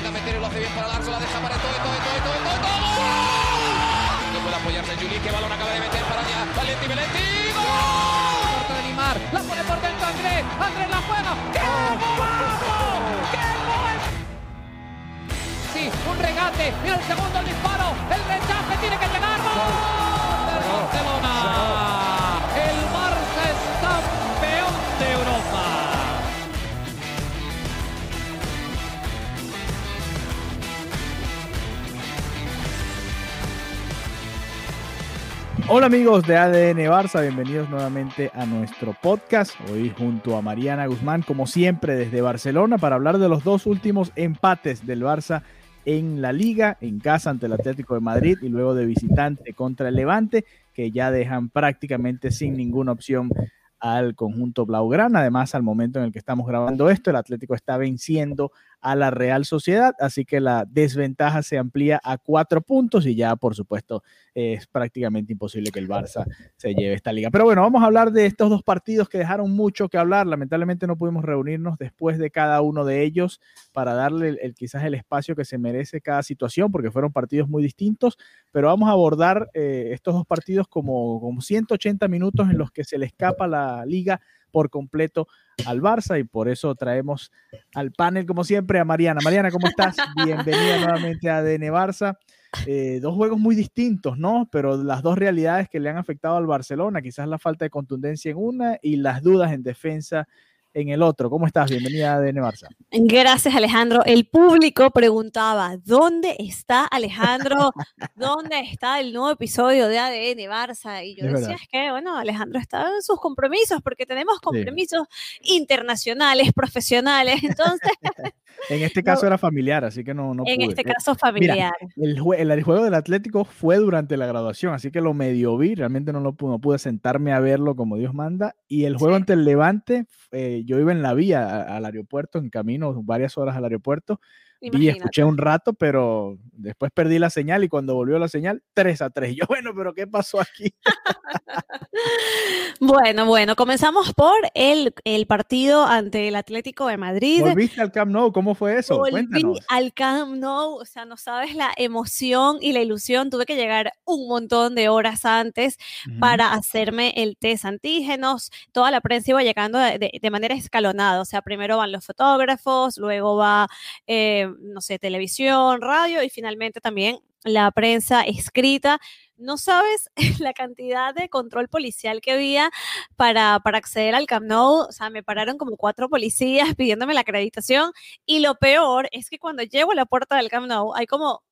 Intenta meter y lo hace bien para Larso, la deja para todo, todo, todo, todo, todo, todo. No puede apoyarse Juli, que balón acaba de meter para allá. Valenti, Valenti. ¡Gol! De Limar, la pone por dentro Andrés. Andrés la juega. ¡Qué golazo! ¡Qué gol! Sí, un regate. Mira el segundo el disparo. El rechace tiene que llegar. ¡Gol! Del Barcelona. Hola amigos de ADN Barça, bienvenidos nuevamente a nuestro podcast. Hoy junto a Mariana Guzmán, como siempre, desde Barcelona para hablar de los dos últimos empates del Barça en la liga, en casa ante el Atlético de Madrid y luego de visitante contra el Levante, que ya dejan prácticamente sin ninguna opción al conjunto Blaugrana. Además, al momento en el que estamos grabando esto, el Atlético está venciendo a la Real Sociedad, así que la desventaja se amplía a cuatro puntos y ya, por supuesto, es prácticamente imposible que el Barça se lleve esta liga. Pero bueno, vamos a hablar de estos dos partidos que dejaron mucho que hablar. Lamentablemente no pudimos reunirnos después de cada uno de ellos para darle el, quizás el espacio que se merece cada situación, porque fueron partidos muy distintos, pero vamos a abordar eh, estos dos partidos como, como 180 minutos en los que se le escapa la liga por completo al Barça y por eso traemos al panel, como siempre, a Mariana. Mariana, ¿cómo estás? Bienvenida nuevamente a ADN Barça. Eh, dos juegos muy distintos, ¿no? Pero las dos realidades que le han afectado al Barcelona, quizás la falta de contundencia en una y las dudas en defensa en el otro. ¿Cómo estás? Bienvenida a ADN Barça. Gracias, Alejandro. El público preguntaba, ¿dónde está Alejandro? ¿Dónde está el nuevo episodio de ADN Barça? Y yo Es decía, verdad. es que, bueno, Alejandro está en sus compromisos, porque tenemos compromisos internacionales, profesionales. Entonces, En este caso era familiar, así que no, no en pude. este caso familiar. El, jue- el- el juego del Atlético fue durante la graduación, así que lo medio vi, realmente no, lo pude, no pude sentarme a verlo como Dios manda. Y el juego Sí. ante el Levante, eh, yo iba en la vía al aeropuerto, en camino varias horas al aeropuerto, vi, Imagínate. escuché un rato, pero después perdí la señal y cuando volvió la señal, 3 a 3. Yo, bueno, pero ¿qué pasó aquí? Bueno, bueno, comenzamos por el, el partido ante el Atlético de Madrid. ¿Volviste al Camp Nou? ¿Cómo fue eso? Volví Cuéntanos. al Camp Nou, o sea, no sabes la emoción y la ilusión. Tuve que llegar un montón de horas antes para hacerme el test antígenos. Toda la prensa iba llegando de, de- de manera escalonada, o sea, primero van los fotógrafos, luego va, eh, no sé, televisión, radio y finalmente también la prensa escrita. No sabes la cantidad de control policial que había para, para acceder al Camp Nou. O sea, me pararon como cuatro policías pidiéndome la acreditación. Y lo peor es que cuando llego a la puerta del Camp Nou hay como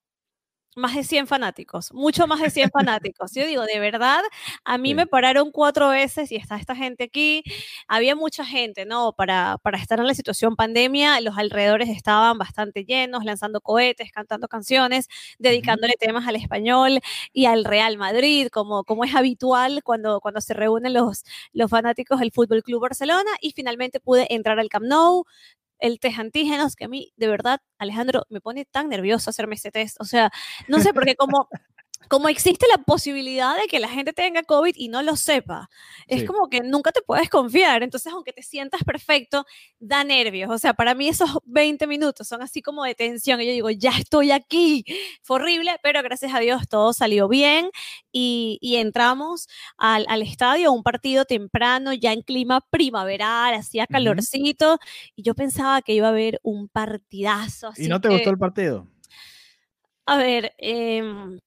más de 100 fanáticos, mucho más de 100 fanáticos. Yo digo, de verdad, a mí Sí. me pararon cuatro veces y está esta gente aquí. Había mucha gente, ¿no? Para, para estar en la situación pandemia, los alrededores estaban bastante llenos, lanzando cohetes, cantando canciones, dedicándole temas al español y al Real Madrid, como, como es habitual cuando, cuando se reúnen los, los fanáticos del Fútbol Club Barcelona. Y finalmente pude entrar al Camp Nou, el test antígenos, que a mí, de verdad, Alejandro, me pone tan nervioso hacerme ese test. O sea, no sé, porque como, como existe la posibilidad de que la gente tenga COVID y no lo sepa, es Sí. como que nunca te puedes confiar. Entonces, aunque te sientas perfecto, da nervios. O sea, para mí esos 20 minutos son así como de tensión. Y yo digo, ya estoy aquí. Fue horrible, pero gracias a Dios todo salió bien y, y entramos al, al estadio, un partido temprano, ya en clima primaveral, hacía calorcito, y yo pensaba que iba a haber un partidazo. ¿Y no te que- gustó el partido? A ver, em,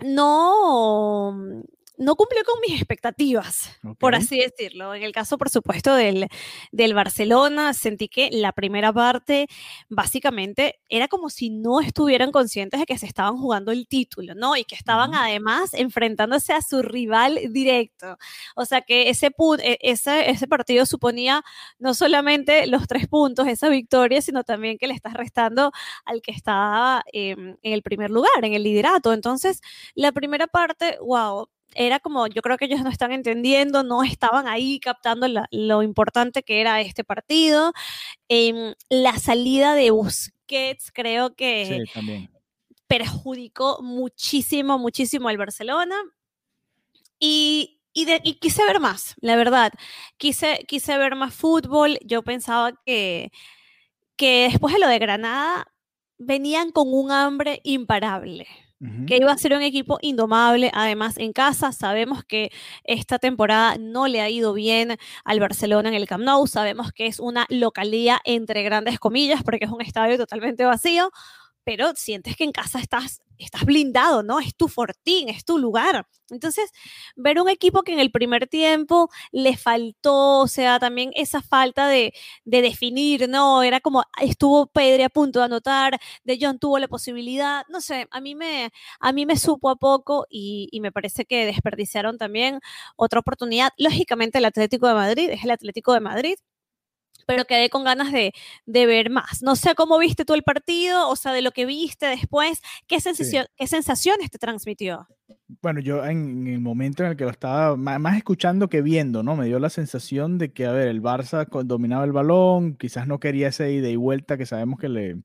no, no cumplió con mis expectativas, por así decirlo. En el caso, por supuesto, del, del, Barcelona, sentí que la primera parte básicamente era como si no estuvieran conscientes de que se estaban jugando el título, ¿no? Y que estaban además enfrentándose a su rival directo. O sea que ese, e, ese, ese partido suponía no solamente los tres puntos, esa victoria, sino también que le estás restando al que estaba em, en el primer lugar, en el liderato. Entonces, la primera parte, wow era como, yo creo que ellos no están entendiendo, no estaban ahí captando lo importante que era este partido. Em, la salida de Busquets creo que perjudicó muchísimo, muchísimo al Barcelona. Y, y, quise ver más, la verdad. Quise, quise ver más fútbol. Yo pensaba que, que después de lo de Granada venían con un hambre imparable que iba a ser un equipo indomable. Además, en casa sabemos que esta temporada no le ha ido bien al Barcelona en el Camp Nou. Sabemos que es una localía entre grandes comillas porque es un estadio totalmente vacío pero sientes que en casa estás, estás blindado, ¿no? Es tu fortín, es tu lugar. Entonces, ver un equipo que en el primer tiempo le faltó, o sea, también esa falta de, definir, ¿no? Era como, estuvo Pedri a punto de anotar, De John tuvo la posibilidad, no sé, a mí me, a mí me supo a poco y, y me parece que desperdiciaron también otra oportunidad. Lógicamente, el Atlético de Madrid es el Atlético de Madrid, pero quedé con ganas de, ver más. No sé cómo viste tú el partido, o sea, de lo que viste después, ¿qué, sensación, ¿qué sensaciones te transmitió? Bueno, yo en, el momento en el que lo estaba más, escuchando que viendo, ¿no? Me dio la sensación de que, a ver, el Barça dominaba el balón, quizás no quería ese ida y vuelta que sabemos que le,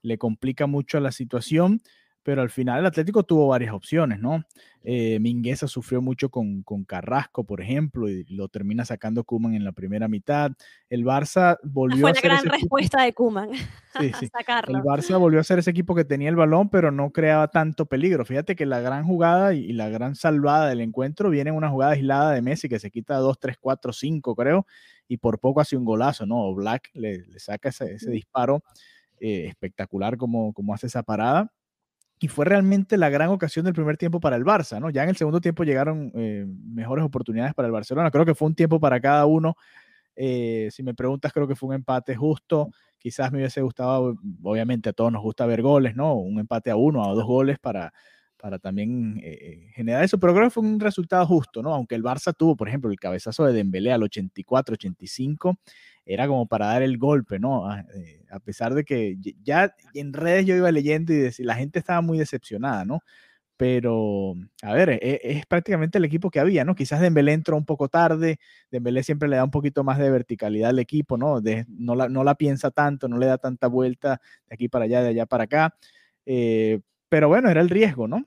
le complica mucho la situación pero al final el Atlético tuvo varias opciones, ¿no? Eh, Mingueza sufrió mucho con, con, Carrasco, por ejemplo, y lo termina sacando Kuman en la primera mitad. El Barça volvió Fue a ser. Fue gran respuesta de Kuman. Sí, sí. El Barça volvió a ser ese equipo que tenía el balón, pero no creaba tanto peligro. Fíjate que la gran jugada y, la gran salvada del encuentro viene en una jugada aislada de Messi que se quita 2, 3, 4, 5, creo, y por poco hace un golazo, ¿no? Black le, le saca ese, ese disparo eh, espectacular como, como hace esa parada y fue realmente la gran ocasión del primer tiempo para el Barça, ¿no? Ya en el segundo tiempo llegaron eh, mejores oportunidades para el Barcelona. Creo que fue un tiempo para cada uno. Eh, si me preguntas, creo que fue un empate justo. Quizás me hubiese gustado, obviamente a todos nos gusta ver goles, ¿no? Un empate a uno, a dos goles para, para también eh, generar eso, pero creo que fue un resultado justo, ¿no? Aunque el Barça tuvo, por ejemplo, el cabezazo de Dembélé al 84, 85, era como para dar el golpe, ¿no? A, eh, pesar de que ya en redes yo iba leyendo y la gente estaba muy decepcionada, ¿no? Pero, a ver, e, es, prácticamente el equipo que había, ¿no? Quizás Dembélé entró un poco tarde, Dembélé siempre le da un poquito más de verticalidad al equipo, ¿no? No, la, no la piensa tanto, no le da tanta vuelta de aquí para allá, de allá para acá. Eh, pero bueno, era el riesgo, ¿no?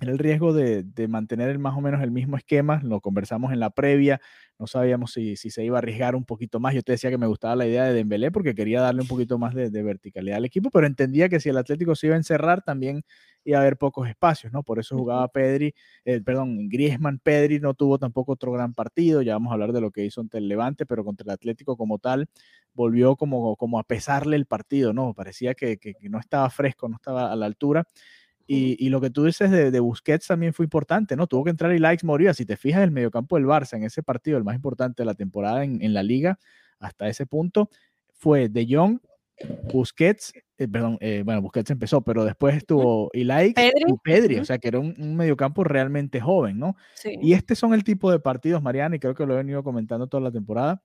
Era el riesgo de, mantener más o menos el mismo esquema, lo conversamos en la previa, no sabíamos si, se iba a arriesgar un poquito más. Yo te decía que me gustaba la idea de Dembélé porque quería darle un poquito más de, verticalidad al equipo, pero entendía que si el Atlético se iba a encerrar también iba a haber pocos espacios, ¿no? Por eso jugaba Pedri, eh, perdón, Griezmann, Pedri no tuvo tampoco otro gran partido, ya vamos a hablar de lo que hizo ante el Levante, pero contra el Atlético como tal volvió como, como a pesarle el partido, ¿no? Parecía que no estaba fresco, no estaba a la altura. Y, lo que tú dices de, Busquets también fue importante, ¿no? Tuvo que entrar y Likes moría. Si te fijas, el mediocampo del Barça en ese partido, el más importante de la temporada en, la liga, hasta ese punto, fue De Jong, Busquets, eh, perdón, eh, bueno, Busquets empezó, pero después estuvo Ilaix y Pedri, o sea que era un, mediocampo realmente joven, ¿no? Y estos son el tipo de partidos, Mariana, y creo que lo he venido comentando toda la temporada,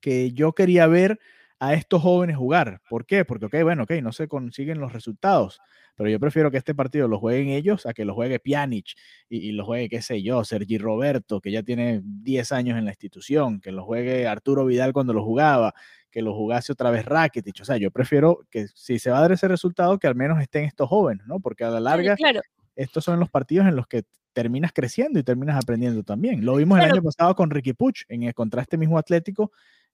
que yo quería ver a estos jóvenes jugar. ¿Por qué? Porque, ok, bueno, ok, no se consiguen los resultados, pero yo prefiero que este partido lo jueguen ellos a que lo juegue Pjanic y, lo juegue, qué sé yo, Sergi Roberto, que ya tiene 10 años en la institución, que lo juegue Arturo Vidal cuando lo jugaba, que lo jugase otra vez Rakitic. O sea, yo prefiero que si se va a dar ese resultado, que al menos estén estos jóvenes, ¿no? Porque a la larga, estos son los partidos en los que terminas creciendo y terminas aprendiendo también. Lo vimos el año pasado con Ricky Puch, en el contra este mismo Atlético,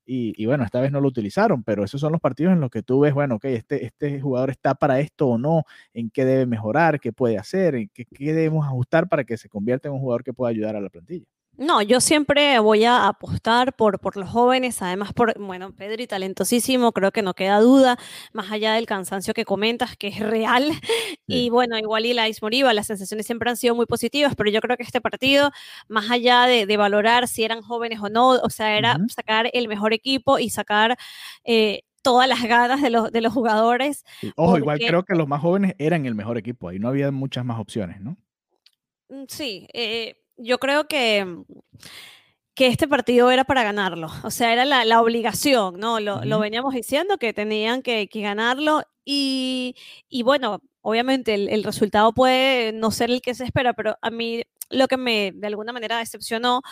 y, bueno, esta vez no lo utilizaron, pero esos son los partidos en los que tú ves, bueno, ok, este, este jugador está para esto o no, en qué debe mejorar, qué puede hacer, en qué, qué debemos ajustar para que se convierta en un jugador que pueda ayudar a la plantilla. No, yo siempre voy a apostar por, por los jóvenes, además por, bueno, Pedri talentosísimo, creo que no queda duda, más allá del cansancio que comentas, que es real, y bueno, igual y la Moriba, las sensaciones siempre han sido muy positivas, pero yo creo que este partido, más allá de, de valorar si eran jóvenes o no, o sea, era sacar el mejor equipo y sacar... Eh, todas las ganas de los, de los jugadores. Ojo, igual creo que los más jóvenes eran el mejor equipo, ahí no había muchas más opciones, ¿no? Mm, sí, eh, yo creo que, que este partido era para ganarlo, o sea, era la, obligación, ¿no? Lo, veníamos diciendo que tenían que, ganarlo y, bueno, obviamente el, el, resultado puede no ser el que se espera, pero a mí lo que me de alguna manera decepcionó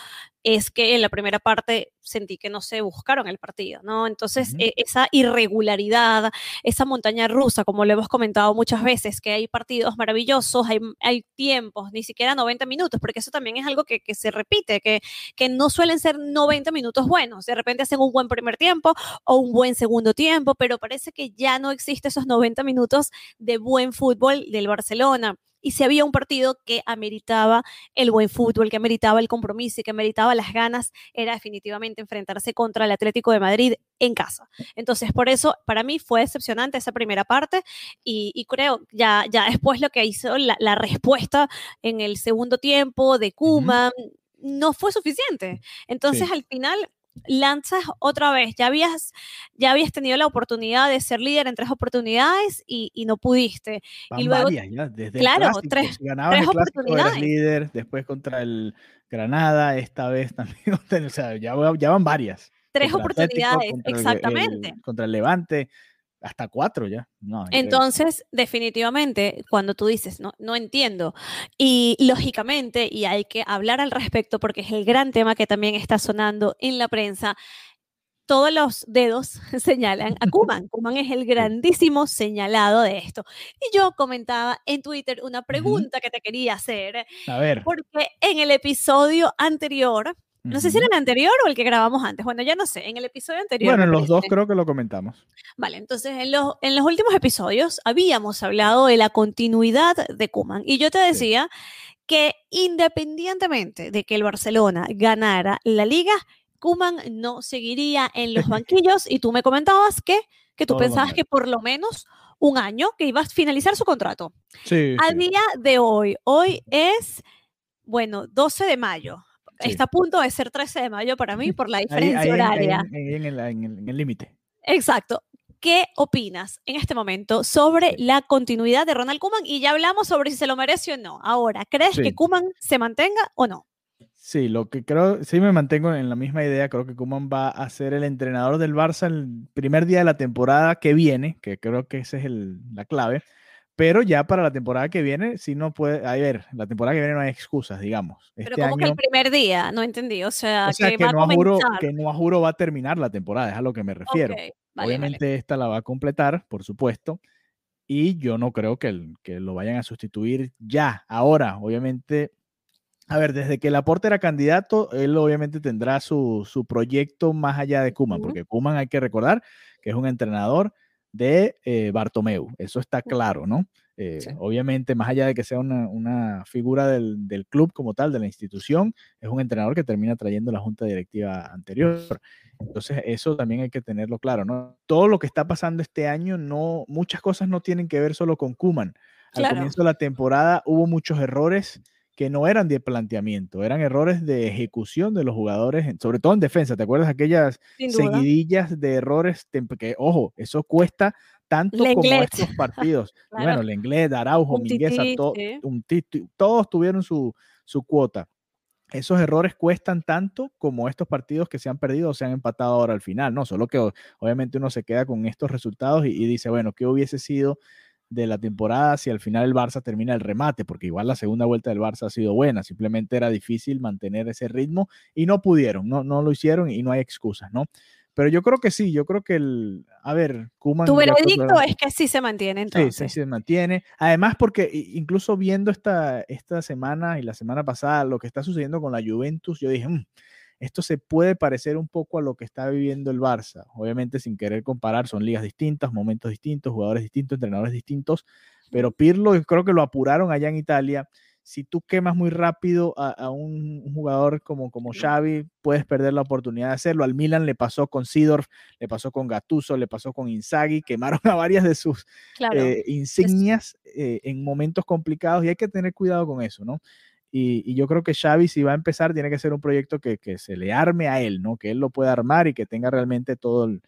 es que en la primera parte sentí que no se buscaron el partido, ¿no? Entonces, e, esa irregularidad, esa montaña rusa, como lo hemos comentado muchas veces, que hay partidos maravillosos, hay, hay tiempos, ni siquiera 90 minutos, porque eso también es algo que, que se repite, que, que no suelen ser 90 minutos buenos. De repente hacen un buen primer tiempo o un buen segundo tiempo, pero parece que ya no existe esos 90 minutos de buen fútbol del Barcelona y si había un partido que ameritaba el buen fútbol, que ameritaba el compromiso y que ameritaba las ganas, era definitivamente enfrentarse contra el Atlético de Madrid en casa. Entonces, por eso, para mí fue decepcionante esa primera parte y, creo ya, ya después lo que hizo la, respuesta en el segundo tiempo de Kuma. no fue suficiente. Entonces, al final, lanzas otra vez. Ya habías, ya habías tenido la oportunidad de ser líder en tres oportunidades y, no pudiste. y luego, desde claro, tres, tres oportunidades. líder, después contra el Granada, esta vez también. o sea, ya, van varias. Tres oportunidades, exactamente. contra el Levante hasta cuatro ya. Entonces, definitivamente, cuando tú dices, no, no entiendo, y lógicamente, y hay que hablar al respecto porque es el gran tema que también está sonando en la prensa, todos los dedos señalan a Kuman. Kuman es el grandísimo señalado de esto. Y yo comentaba en Twitter una pregunta que te quería hacer. A ver. Porque en el episodio anterior no sé si era el anterior o el que grabamos antes. Bueno, ya no sé. En el episodio anterior. Bueno, en los dos creo que lo comentamos. Vale, entonces en los, en los últimos episodios habíamos hablado de la continuidad de Kuman. Y yo te decía que independientemente de que el Barcelona ganara la liga, Kuman no seguiría en los banquillos. y tú me comentabas que, que tú pensabas que por lo menos un año que iba a finalizar su contrato. Sí. A día de hoy, hoy es, bueno, 12 de mayo Está a punto de ser 13 de mayo para mí por la diferencia horaria. en, el límite. Exacto. ¿Qué opinas en este momento sobre la continuidad de Ronald Kuman? Y ya hablamos sobre si se lo merece o no. Ahora, ¿crees que Kuman se mantenga o no? Sí, lo que creo, sí me mantengo en la misma idea. Creo que Kuman va a ser el entrenador del Barça el primer día de la temporada que viene, que creo que esa es la clave. Pero ya para la temporada que viene, si no puede, a ver, la temporada que viene no hay excusas, digamos. Pero este como que el primer día, no entendí, o sea, que, no a juro, que no a juro va a terminar la temporada, es a lo que me refiero. Obviamente esta la va a completar, por supuesto, y yo no creo que, que lo vayan a sustituir ya, ahora, obviamente. A ver, desde que Laporte era candidato, él obviamente tendrá su, su proyecto más allá de Kuman, porque Kuman hay que recordar que es un entrenador de eh, Bartomeu. Eso está claro, ¿no? Eh, obviamente, más allá de que sea una, figura del, club como tal, de la institución, es un entrenador que termina trayendo la junta directiva anterior. Entonces, eso también hay que tenerlo claro, ¿no? Todo lo que está pasando este año, no, muchas cosas no tienen que ver solo con Kuman. Al comienzo de la temporada hubo muchos errores que no eran de planteamiento, eran errores de ejecución de los jugadores, sobre todo en defensa. ¿Te acuerdas aquellas seguidillas de errores? Que, ojo, eso cuesta tanto como estos partidos. Bueno, Lenglet, Araujo, Mingueza, todos tuvieron su, su cuota. Esos errores cuestan tanto como estos partidos que se han perdido o se han empatado ahora al final, ¿no? Solo que obviamente uno se queda con estos resultados y, y dice, bueno, ¿qué hubiese sido de la temporada si al final el Barça termina el remate, porque igual la segunda vuelta del Barça ha sido buena, simplemente era difícil mantener ese ritmo y no pudieron, no, no lo hicieron y no hay excusas, ¿no? Pero yo creo que sí, yo creo que el, a ver, Kuman... Tu veredicto es que sí se mantiene entonces. Sí, sí se mantiene. Además porque incluso viendo esta, esta semana y la semana pasada lo que está sucediendo con la Juventus, yo dije, mm, esto se puede parecer un poco a lo que está viviendo el Barça. Obviamente sin querer comparar, son ligas distintas, momentos distintos, jugadores distintos, entrenadores distintos, pero Pirlo creo que lo apuraron allá en Italia. si tú quemas muy rápido a, un, jugador como, como Xavi, puedes perder la oportunidad de hacerlo. Al Milan le pasó con Sidorf, le pasó con Gattuso, le pasó con Inzaghi, quemaron a varias de sus eh, insignias eh, en momentos complicados y hay que tener cuidado con eso, ¿no? Y, yo creo que Xavi, si va a empezar, tiene que ser un proyecto que, que, se le arme a él, ¿no? Que él lo pueda armar y que tenga realmente todo el,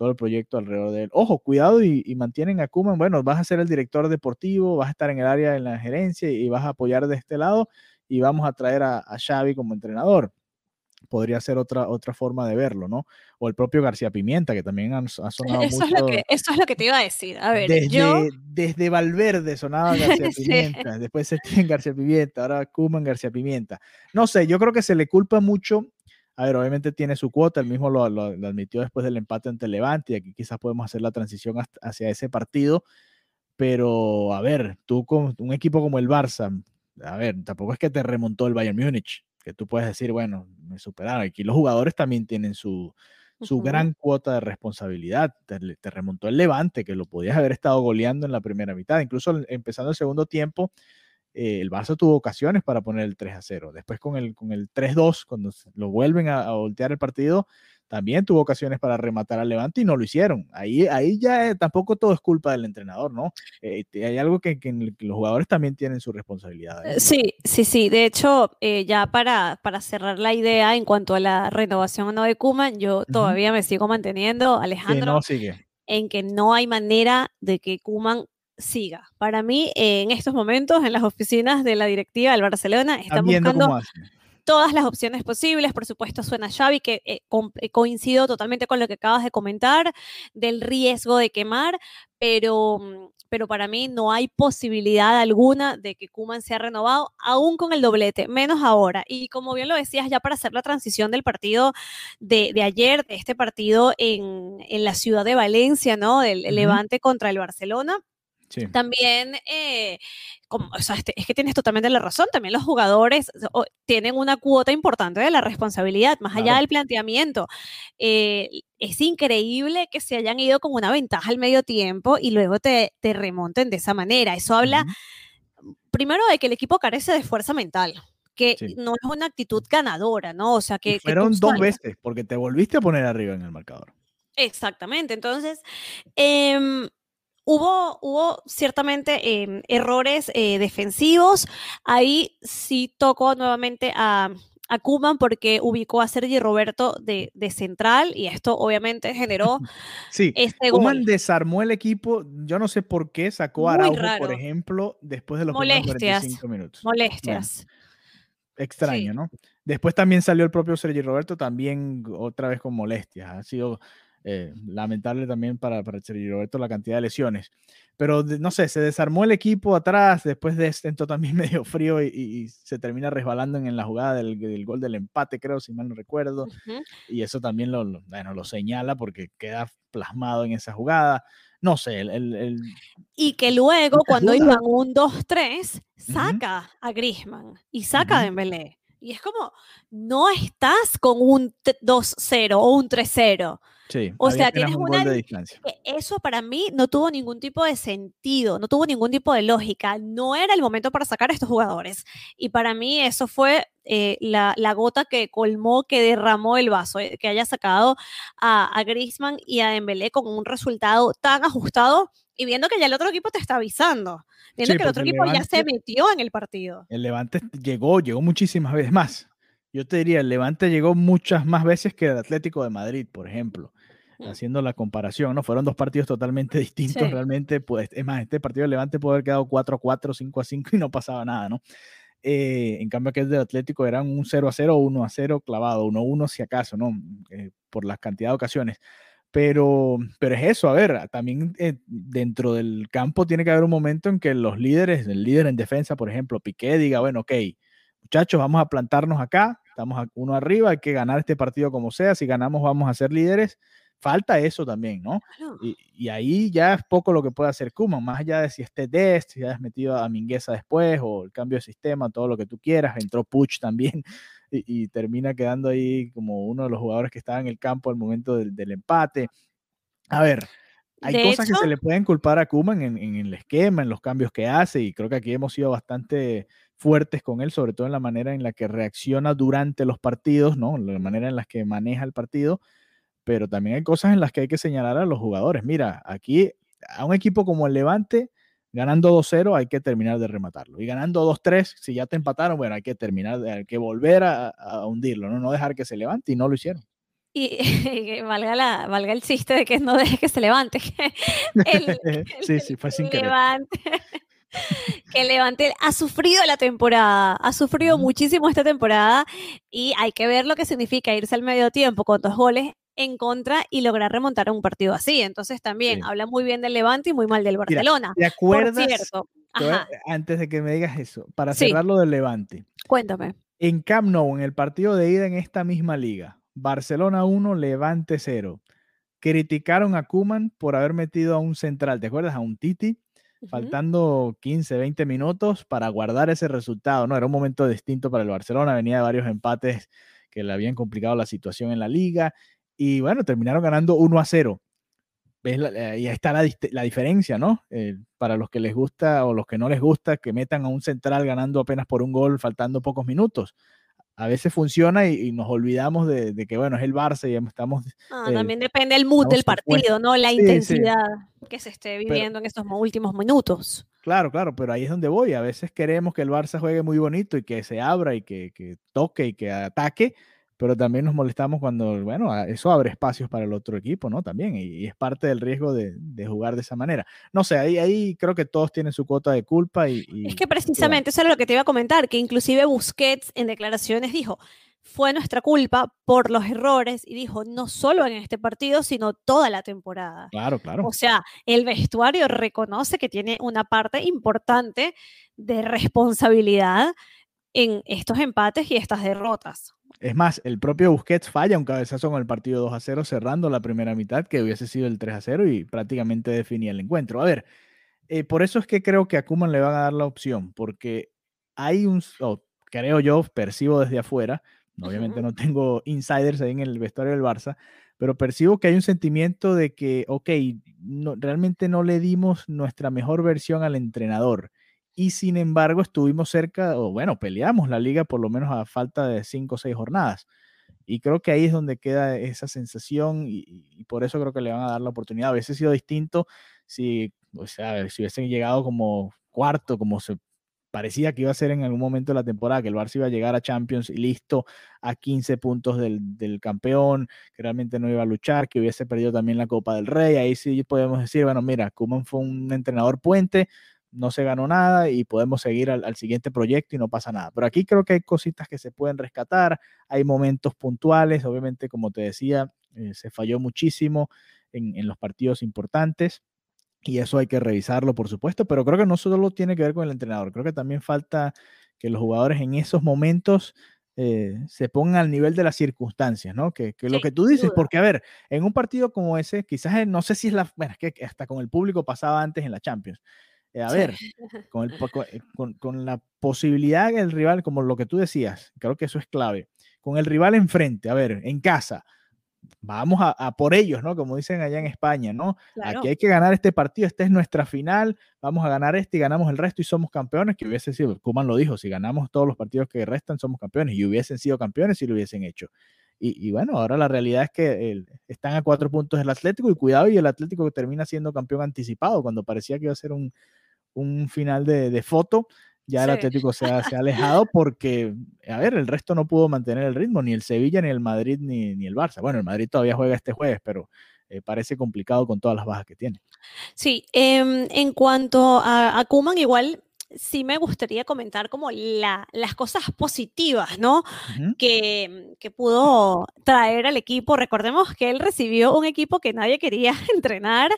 todo el proyecto alrededor de él. Ojo, cuidado y, mantienen a Kuman. Bueno, vas a ser el director deportivo, vas a estar en el área de la gerencia y vas a apoyar de este lado y vamos a traer a, Xavi como entrenador. Podría ser otra, otra forma de verlo, ¿no? O el propio García Pimienta, que también ha, sonado eso mucho. Es lo que, eso es lo que te iba a decir. A ver, desde, yo... desde Valverde sonaba García Pimienta, después se tiene García Pimienta, ahora Kuman García Pimienta. No sé, yo creo que se le culpa mucho a ver, obviamente tiene su cuota, él mismo lo, admitió después del empate ante Levante y aquí quizás podemos hacer la transición hacia ese partido, pero a ver, tú con un equipo como el Barça, a ver, tampoco es que te remontó el Bayern Múnich, que tú puedes decir, bueno, me superaron, aquí los jugadores también tienen su, su gran cuota de responsabilidad. Te, te, remontó el Levante, que lo podías haber estado goleando en la primera mitad. Incluso empezando el segundo tiempo, eh, el Barça tuvo ocasiones para poner el 3 a 0. Después con el, con el 3-2, cuando lo vuelven a, voltear el partido, también tuvo ocasiones para rematar al Levante y no lo hicieron. Ahí, ahí ya eh, tampoco todo es culpa del entrenador, ¿no? Eh, hay algo que, los jugadores también tienen su responsabilidad. Sí, sí, sí. De hecho, ya para, para cerrar la idea en cuanto a la renovación o no de Kuman, yo todavía me sigo manteniendo, Alejandro, en que no hay manera de que Kuman siga. Para mí, en estos momentos, en las oficinas de la directiva del Barcelona, están buscando todas las opciones posibles. Por supuesto, suena Xavi, que eh, eh, coincido totalmente con lo que acabas de comentar, del riesgo de quemar, pero, mm, pero para mí no hay posibilidad alguna de que Kuman sea renovado, aún con el doblete, menos ahora. Y como bien lo decías, ya para hacer la transición del partido de, ayer, de este partido en, la ciudad de Valencia, ¿no? Del Levante contra el Barcelona también, eh, como, este, es que tienes totalmente la razón, también los jugadores tienen una cuota importante de la responsabilidad, más allá del planteamiento. Eh, es increíble que se hayan ido con una ventaja al medio tiempo y luego te, te remonten de esa manera. Eso habla, primero, de que el equipo carece de fuerza mental que no es una actitud ganadora, ¿no? O sea, que... fueron dos veces, porque te volviste a poner arriba en el marcador. Exactamente, entonces, eh, Hubo, hubo ciertamente em, errores eh, defensivos. Ahí sí tocó nuevamente a, a Kuman porque ubicó a Sergi Roberto de, central y esto obviamente generó sí, este Kuman desarmó el equipo. Yo no sé por qué sacó a Araujo, por ejemplo, después de los molestias, 45 minutos. Molestias. extraño, ¿no? Después también salió el propio Sergi Roberto, también otra vez con molestias. Ha sido eh, lamentable también para, para Roberto la cantidad de lesiones. Pero no sé, se desarmó el equipo atrás, después de este también medio frío y, se termina resbalando en, la jugada del, gol del empate, creo, si mal no recuerdo. Y eso también lo, bueno, lo señala porque queda plasmado en esa jugada. No sé, el... y que luego, cuando iban un 2-3, saca a Grisman y saca a Dembélé. Y es como, no estás con un 2-0 o un 3-0 o sea, tienes una de distancia. Eso para mí no tuvo ningún tipo de sentido, no tuvo ningún tipo de lógica. No era el momento para sacar a estos jugadores. Y para mí eso fue eh, la, gota que colmó, que derramó el vaso, eh, que haya sacado a, a Griezmann y a Dembélé con un resultado tan ajustado y viendo que ya el otro equipo te está avisando, viendo que el otro equipo ya se metió en el partido. El Levante llegó, llegó muchísimas veces más. Yo te diría, el Levante llegó muchas más veces que el Atlético de Madrid, por ejemplo haciendo la comparación, ¿no? Fueron dos partidos totalmente distintos realmente, pues, es más, este partido de Levante puede haber quedado 4 a 4, 5 a 5 y no pasaba nada, ¿no? Eh, en cambio, aquel del Atlético eran un 0 a 0, 1 a 0 clavado, 1 a 1 si acaso, ¿no? Eh, por la cantidad de ocasiones. Pero, pero es eso, a ver, también eh, dentro del campo tiene que haber un momento en que los líderes, el líder en defensa, por ejemplo, Piqué, diga, bueno, ok, muchachos, vamos a plantarnos acá, estamos uno arriba, hay que ganar este partido como sea, si ganamos vamos a ser líderes, falta eso también, ¿no? Y, ahí ya es poco lo que puede hacer Kuman, más allá de si esté Dest, si has metido a Mingueza después o el cambio de sistema, todo lo que tú quieras, entró Puch también y, termina quedando ahí como uno de los jugadores que estaba en el campo al momento del, empate. A ver, hay cosas que se le pueden culpar a Kuman en, en, el esquema, en los cambios que hace y creo que aquí hemos sido bastante fuertes con él, sobre todo en la manera en la que reacciona durante los partidos, ¿no? La manera en la que maneja el partido, pero también hay cosas en las que hay que señalar a los jugadores. Mira, aquí a un equipo como el Levante, ganando 2-0, hay que terminar de rematarlo. Y ganando 2-3, si ya te empataron, bueno, hay que terminar, hay que volver a, hundirlo, ¿no? No dejar que se levante y no lo hicieron. Y, valga, la, valga el chiste de que no deje que se levante. sí, sí, fue sin querer. que Levante ha sufrido la temporada, ha sufrido muchísimo esta temporada y hay que ver lo que significa irse al medio tiempo con dos goles en contra y lograr remontar un partido así. Entonces también habla muy bien del Levante y muy mal del Barcelona. ¿Te acuerdas? Cierto, antes de que me digas eso, para cerrar lo del Levante. Cuéntame. En Camp Nou, en el partido de ida en esta misma liga, Barcelona 1, Levante 0. Criticaron a Kuman por haber metido a un central, ¿te acuerdas? A un Titi faltando 15, 20 minutos para guardar ese resultado. No, era un momento distinto para el Barcelona, venía de varios empates que le habían complicado la situación en la liga y bueno, terminaron ganando 1 a 0. ¿Ves? Eh, y ahí está la, la diferencia, ¿no? Eh, para los que les gusta o los que no les gusta que metan a un central ganando apenas por un gol, faltando pocos minutos a veces funciona y, nos olvidamos de, que, bueno, es el Barça y estamos... Ah, eh, también depende del mood del partido, ¿no? La intensidad que se esté viviendo en estos últimos minutos. Claro, claro, pero ahí es donde voy. A veces queremos que el Barça juegue muy bonito y que se abra y que, que toque y que ataque, pero también nos molestamos cuando, bueno, eso abre espacios para el otro equipo, ¿no? También, y, es parte del riesgo de, jugar de esa manera. No sé, ahí, ahí creo que todos tienen su cuota de culpa y... es que precisamente eso era lo que te iba a comentar, que inclusive Busquets en declaraciones dijo, fue nuestra culpa por los errores y dijo, no solo en este partido, sino toda la temporada. Claro, claro. O sea, el vestuario reconoce que tiene una parte importante de responsabilidad en estos empates y estas derrotas. Es más, el propio Busquets falla un cabezazo con el partido 2 a 0, cerrando la primera mitad, que hubiese sido el 3 a 0 y prácticamente definía el encuentro. A ver, eh, por eso es que creo que a Kuman le van a dar la opción, porque hay un, creo yo, percibo desde afuera, obviamente no tengo insiders ahí en el vestuario del Barça, pero percibo que hay un sentimiento de que, ok, realmente no le dimos nuestra mejor versión al entrenador y sin embargo estuvimos cerca, o bueno, peleamos la liga por lo menos a falta de cinco o seis jornadas. Y creo que ahí es donde queda esa sensación y, por eso creo que le van a dar la oportunidad. Hubiese sido distinto si, o sea, si hubiesen llegado como cuarto, como se parecía que iba a ser en algún momento de la temporada, que el Barça iba a llegar a Champions y listo a 15 puntos del, del, campeón, que realmente no iba a luchar, que hubiese perdido también la Copa del Rey. Ahí sí podemos decir, bueno, mira, Kuman fue un entrenador puente, no se ganó nada y podemos seguir al, siguiente proyecto y no pasa nada. Pero aquí creo que hay cositas que se pueden rescatar, hay momentos puntuales, obviamente como te decía, eh, se falló muchísimo en, los partidos importantes y eso hay que revisarlo, por supuesto, pero creo que no solo tiene que ver con el entrenador, creo que también falta que los jugadores en esos momentos eh, se pongan al nivel de las circunstancias, ¿no? Que, lo que tú dices, porque a ver, en un partido como ese, quizás eh, no sé si es la, bueno, es que hasta con el público pasaba antes en la Champions, eh, a ver, con, eh, con, con, la posibilidad del rival, como lo que tú decías, creo que eso es clave, con el rival enfrente, a ver, en casa, vamos a, por ellos, ¿no? Como dicen allá en España, ¿no? Aquí hay que ganar este partido, esta es nuestra final, vamos a ganar este y ganamos el resto y somos campeones, que hubiese sido, Kuman lo dijo, si ganamos todos los partidos que restan, somos campeones y hubiesen sido campeones si lo hubiesen hecho. Y, bueno, ahora la realidad es que están a cuatro puntos el Atlético y cuidado y el Atlético que termina siendo campeón anticipado cuando parecía que iba a ser un, un final de, foto, ya el Atlético se ha, alejado porque, a ver, el resto no pudo mantener el ritmo, ni el Sevilla, ni el Madrid, ni, ni el Barça. Bueno, el Madrid todavía juega este jueves, pero eh, parece complicado con todas las bajas que tiene. Sí, em, en cuanto a, a Kuman, igual sí me gustaría comentar como la, las cosas positivas, ¿no? que, que, pudo traer al equipo. Recordemos que él recibió un equipo que nadie quería entrenar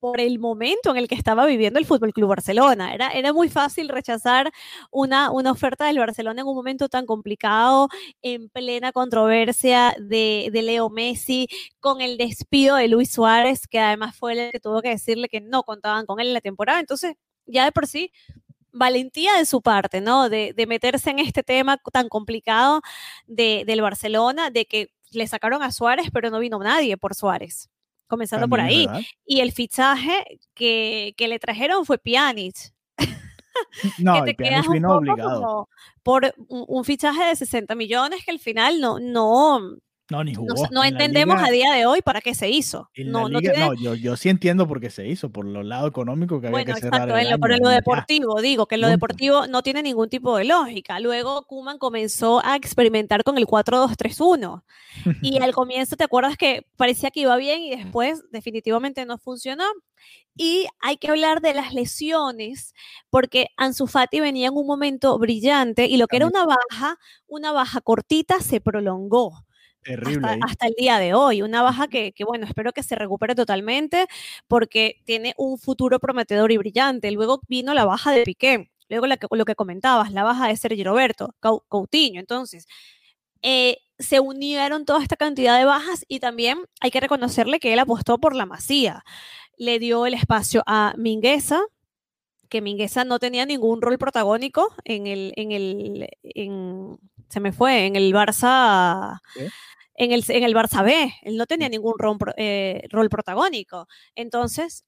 por el momento en el que estaba viviendo el Fútbol Club Barcelona. Era, era muy fácil rechazar una, una oferta del Barcelona en un momento tan complicado, en plena controversia de, de Leo Messi, con el despido de Luis Suárez, que además fue el que tuvo que decirle que no contaban con él en la temporada. Entonces, ya de por sí valentía de su parte, ¿no? De, meterse en este tema tan complicado de, del Barcelona, de que le sacaron a Suárez, pero no vino nadie por Suárez, comenzando por ahí. Y el fichaje que, le trajeron fue Pjanic. No, que el te Pjanic un vino poco obligado. por un, un fichaje de 60 millones que al final no, no, No, ni no, jugó. no la entendemos liga- a día de hoy para qué se hizo. No, no tiene- no, yo, yo sí entiendo por qué se hizo, por lo lado económico que había Bueno, que cerrar exacto, el en lo, pero en lo y ya. deportivo, digo que en lo deportivo no tiene ningún tipo de lógica. Luego Kuman comenzó a experimentar con el 4-2-3-1 y al comienzo te acuerdas que parecía que iba bien y después definitivamente no funcionó. Y hay que hablar de las lesiones porque Ansu Fati venía en un momento brillante y lo que era una baja, una baja cortita se prolongó Terrible hasta, ahí. hasta el día de hoy. Una baja que, que, bueno, espero que se recupere totalmente porque tiene un futuro prometedor y brillante. Luego vino la baja de Piqué, luego la que- lo que comentabas, la baja de Sergio Roberto, Coutinho. Entonces, eh, se unieron toda esta cantidad de bajas y también hay que reconocerle que él apostó por la Masía. Le dio el espacio a Mingueza, que Mingueza no tenía ningún rol protagónico en el, en el, en- se me fue, en el Barça, en el, en el Barça B, él no tenía ningún rol, pro- eh, rol protagónico. Entonces,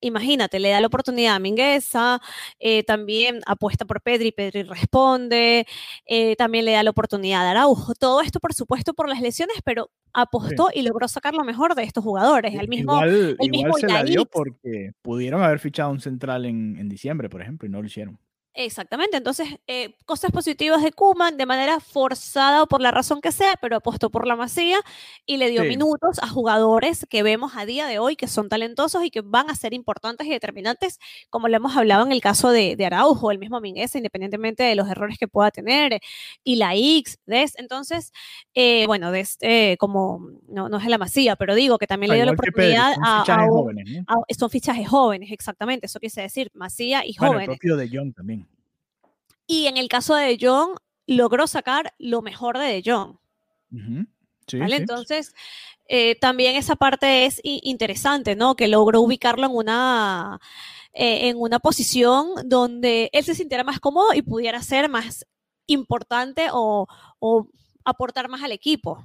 imagínate, le da la oportunidad a Mingueza, eh, también apuesta por Pedri, Pedri responde, eh, también le da la oportunidad a Araujo. Todo esto, por supuesto, por las lesiones, pero apostó y logró sacar lo mejor de estos jugadores. El mismo, igual el igual mismo se la dio Yair. porque pudieron haber fichado un central en, en diciembre, por ejemplo, y no lo hicieron. Exactamente, entonces eh, cosas positivas de Kuman de manera forzada o por la razón que sea, pero apostó por la masía y le dio Sí. minutos a jugadores que vemos a día de hoy que son talentosos y que van a ser importantes y determinantes, como lo hemos hablado en el caso de, de Araujo, el mismo Mingueza, independientemente de los errores que pueda tener, y la X, Des, entonces, eh, bueno, Des, eh, como no, no es la masía, pero digo que también Ah, le dio la oportunidad son a, a fichajes un- jóvenes, a- son fichajes jóvenes, exactamente, eso quise decir, masía y Bueno, el propio de Jong también. Y en el caso de De Jong, logró sacar lo mejor de De Jong. Ujú. Sí, ¿vale? sí. Entonces, eh, también esa parte es interesante, ¿no? Que logró ubicarlo en una, eh, en una posición donde él se sintiera más cómodo y pudiera ser más importante o, o aportar más al equipo.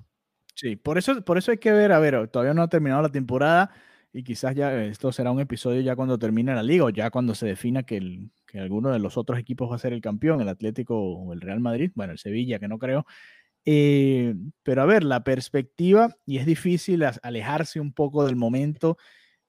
Sí, por eso, por eso hay que ver, a ver, todavía no ha terminado la temporada y quizás ya esto será un episodio ya cuando termine la liga o ya cuando se defina que, el, que alguno de los otros equipos va a ser el campeón, el Atlético o el Real Madrid, bueno, el Sevilla, que no creo. Eh, pero a ver, la perspectiva, y es difícil alejarse un poco del momento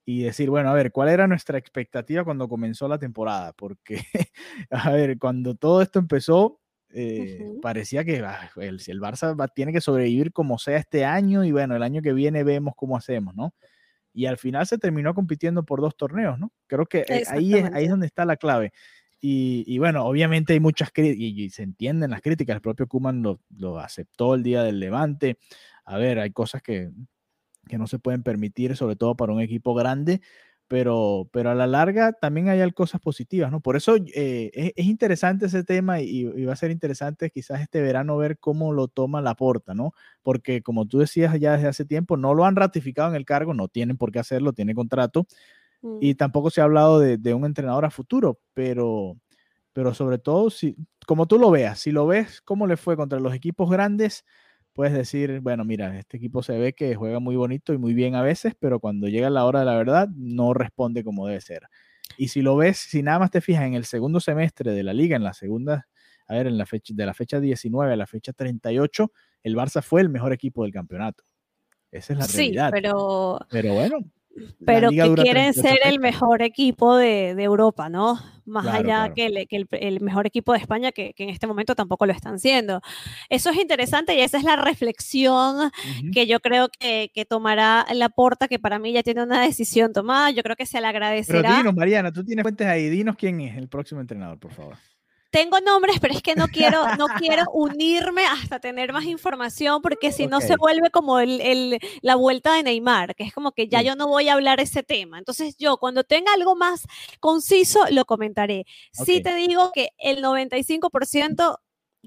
y decir, bueno, a ver, ¿cuál era nuestra expectativa cuando comenzó la temporada? Porque, a ver, cuando todo esto empezó, eh, Ujú. parecía que ah, el, el Barça va- tiene que sobrevivir como sea este año y bueno, el año que viene vemos cómo hacemos, ¿no? Y al final se terminó compitiendo por dos torneos, ¿no? Creo que eh, ahí es, ahí es donde está la clave. Y, y bueno, obviamente hay muchas críticas y, y se entienden las críticas. El propio Kuman lo, lo aceptó el día del Levante. A ver, hay cosas que, que no se pueden permitir, sobre todo para un equipo grande, pero, pero a la larga también hay cosas positivas, ¿no? Por eso eh, es, es interesante ese tema y, y va a ser interesante quizás este verano ver cómo lo toma la porta, ¿no? Porque como tú decías ya desde hace tiempo, no lo han ratificado en el cargo, no tienen por qué hacerlo, tiene contrato Mm. y tampoco se ha hablado de, de un entrenador a futuro, pero, pero sobre todo, si, como tú lo veas, si lo ves cómo le fue contra los equipos grandes, puedes decir, bueno, mira, este equipo se ve que juega muy bonito y muy bien a veces, pero cuando llega la hora de la verdad, no responde como debe ser. Y si lo ves, si nada más te fijas en el segundo semestre de la liga, en la segunda, a ver, en la fecha, de la fecha 19 a la fecha 38, el Barça fue el mejor equipo del campeonato. Esa es la sí, realidad. pero, Pero bueno, pero que quieren 38 ser el mejor equipo de, de Europa, ¿no? Más Claro, allá claro. que, el, que el- el mejor equipo de España, que, que en este momento tampoco lo están siendo. Eso es interesante y esa es la reflexión que yo creo que, que tomará la porta, que para mí ya tiene una decisión tomada. Yo creo que se le Pero agradecerá. dinos, Mariana, tú tienes fuentes ahí, dinos quién es el próximo entrenador, por favor. Tengo nombres, pero es que no quiero, no quiero unirme hasta tener más información, porque si no se vuelve como el, el- la vuelta de Neymar, que es como que ya Sí. yo no voy a hablar ese tema. Entonces yo cuando tenga algo más conciso, lo comentaré. Sí Ok. te digo que el 95%,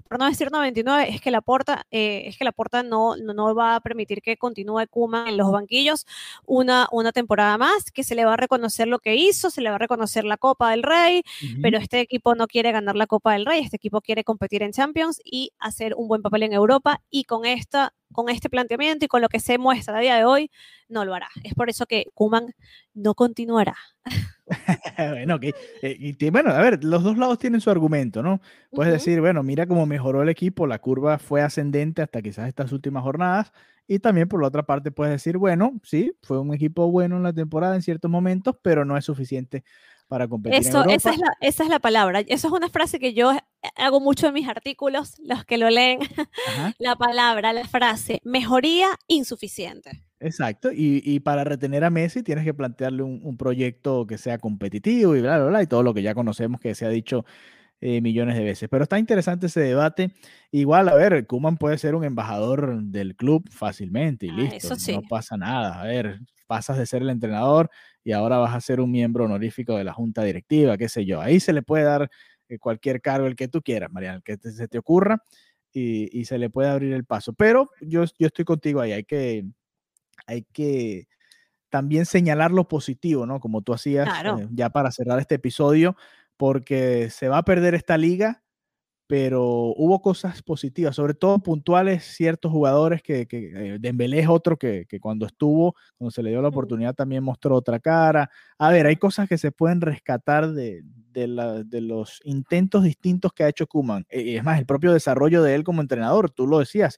por no decir 99, es que la porta, es que la porta no, no, no va a permitir que continúe Kuma en los banquillos una, una temporada más, que se le va a reconocer lo que hizo, se le va a reconocer la Copa del Rey, pero este equipo no quiere ganar la Copa del Rey, este equipo quiere competir en Champions y hacer un buen papel en Europa y con esta con este planteamiento y con lo que se muestra a día de hoy, no lo hará. Es por eso que Kuman no continuará. bueno, ok. Eh, y bueno, a ver, los dos lados tienen su argumento, ¿no? Puedes decir, bueno, mira cómo mejoró el equipo, la curva fue ascendente hasta quizás estas últimas jornadas. Y también por la otra parte puedes decir, bueno, sí, fue un equipo bueno en la temporada en ciertos momentos, pero no es suficiente para competir. Eso, en Europa. Esa, es la, esa es la palabra. Eso es una frase que yo hago mucho en mis artículos, los que lo leen. Ajá. La palabra, la frase, mejoría insuficiente. Exacto, y, y, para retener a Messi tienes que plantearle un, un, proyecto que sea competitivo y bla, bla, bla, y todo lo que ya conocemos que se ha dicho eh, millones de veces. Pero está interesante ese debate. Igual, a ver, Kuman puede ser un embajador del club fácilmente y Ah, listo, eso sí. no pasa nada. A ver, pasas de ser el entrenador y ahora vas a ser un miembro honorífico de la junta directiva, qué sé yo. Ahí se le puede dar eh, cualquier cargo, el que tú quieras, Mariana, el que te, se te ocurra. Y, y, se le puede abrir el paso. Pero yo, yo estoy contigo ahí, hay que, hay que también señalar lo positivo, ¿no? Como tú hacías Claro. eh, ya para cerrar este episodio, porque se va a perder esta liga, pero hubo cosas positivas, sobre todo puntuales ciertos jugadores que, que eh, Dembélé es otro que, que, cuando estuvo, cuando se le dio la oportunidad también mostró otra cara. A ver, hay cosas que se pueden rescatar de, de, la, de los intentos distintos que ha hecho Kuman. Eh, es más, el propio desarrollo de él como entrenador, tú lo decías,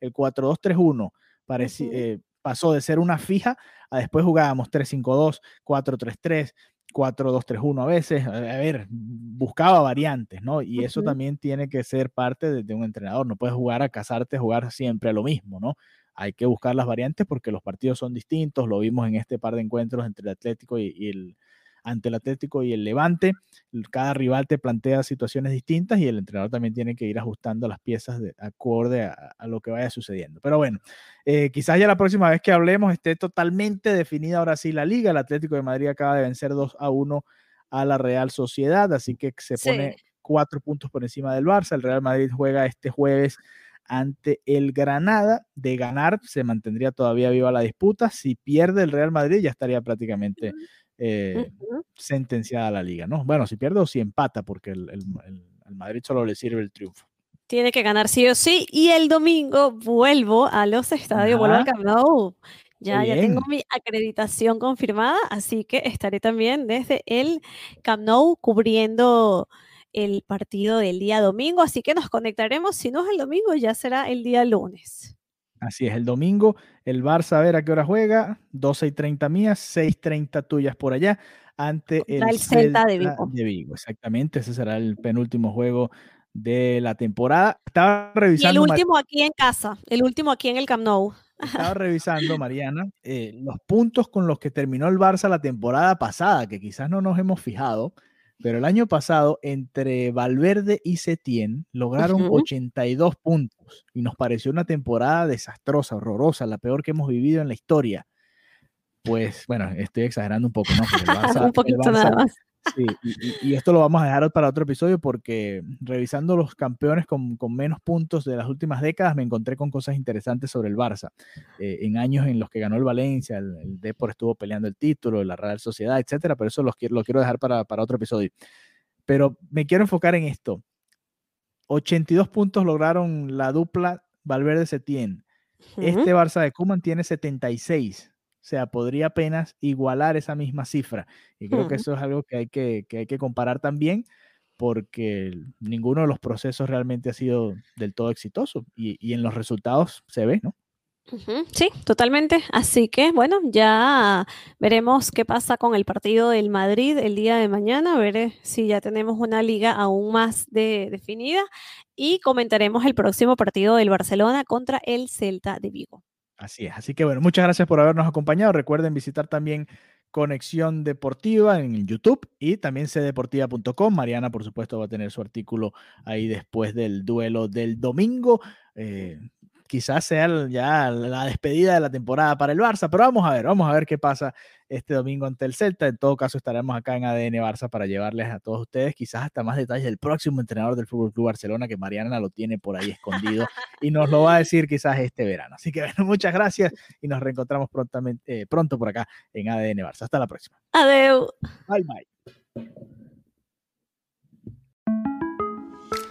el 4-2-3-1 parecía... Uh -huh. eh, pasó de ser una fija a después jugábamos 3-5-2, 4-3-3, 4-2-3-1 a veces. A ver, buscaba variantes, ¿no? Y uh -huh. eso también tiene que ser parte de, de, un entrenador. No puedes jugar a casarte, jugar siempre a lo mismo, ¿no? Hay que buscar las variantes porque los partidos son distintos. Lo vimos en este par de encuentros entre el Atlético y, y el ante el Atlético y el Levante. Cada rival te plantea situaciones distintas y el entrenador también tiene que ir ajustando las piezas de acorde a, a lo que vaya sucediendo. Pero bueno, eh, quizás ya la próxima vez que hablemos esté totalmente definida ahora sí la liga. El Atlético de Madrid acaba de vencer 2 a 1 a la Real Sociedad, así que se pone sí. cuatro puntos por encima del Barça. El Real Madrid juega este jueves ante el Granada. De ganar, se mantendría todavía viva la disputa. Si pierde el Real Madrid, ya estaría prácticamente eh, uh -huh. sentenciada la liga, ¿no? Bueno, si pierde o si empata, porque el, el, el, el, Madrid solo le sirve el triunfo. Tiene que ganar sí o sí. Y el domingo vuelvo a los estadios, Ajá. vuelvo al Camp Nou. Ya, ya tengo mi acreditación confirmada, así que estaré también desde el Camp Nou cubriendo el partido del día domingo, así que nos conectaremos, si no es el domingo, ya será el día lunes. Así es, el domingo el Barça a ver a qué hora juega, 12 y 30 mías, 6 30 tuyas por allá, ante el, el Celta de Vigo. de Vigo. Exactamente, ese será el penúltimo juego de la temporada. Estaba revisando. Y el último aquí en casa, el último aquí en el Camp Nou. Estaba revisando, Mariana, eh, los puntos con los que terminó el Barça la temporada pasada, que quizás no nos hemos fijado, pero el año pasado, entre Valverde y Setién, lograron uh -huh. 82 puntos y nos pareció una temporada desastrosa, horrorosa, la peor que hemos vivido en la historia. Pues bueno, estoy exagerando un poco, ¿no? Barça, un poquito Barça, nada más. Sí, y, y, esto lo vamos a dejar para otro episodio porque revisando los campeones con, con menos puntos de las últimas décadas me encontré con cosas interesantes sobre el Barça. Eh, en años en los que ganó el Valencia, el, el Depor estuvo peleando el título, la Real Sociedad, etcétera, pero eso lo quiero, lo quiero dejar para, para otro episodio. Pero me quiero enfocar en esto. 82 puntos lograron la dupla Valverde-Setién. Uh -huh. Este Barça de Kuman tiene 76. O sea, podría apenas igualar esa misma cifra. Y creo uh -huh. que eso es algo que hay que, que hay que comparar también, porque ninguno de los procesos realmente ha sido del todo exitoso. Y, y en los resultados se ve, ¿no? Uh -huh. Sí, totalmente. Así que, bueno, ya veremos qué pasa con el partido del Madrid el día de mañana, ver si ya tenemos una liga aún más de, definida y comentaremos el próximo partido del Barcelona contra el Celta de Vigo. Así es. Así que bueno, muchas gracias por habernos acompañado. Recuerden visitar también Conexión Deportiva en YouTube y también cdeportiva.com. Mariana, por supuesto, va a tener su artículo ahí después del duelo del domingo. Eh, quizás sea ya la despedida de la temporada para el Barça, pero vamos a ver, vamos a ver qué pasa este domingo ante el Celta. En todo caso, estaremos acá en ADN Barça para llevarles a todos ustedes quizás hasta más detalles del próximo entrenador del Fútbol Club Barcelona, que Mariana lo tiene por ahí escondido y nos lo va a decir quizás este verano. Así que bueno, muchas gracias y nos reencontramos prontamente, eh, pronto por acá en ADN Barça. Hasta la próxima. Adiós. Bye bye.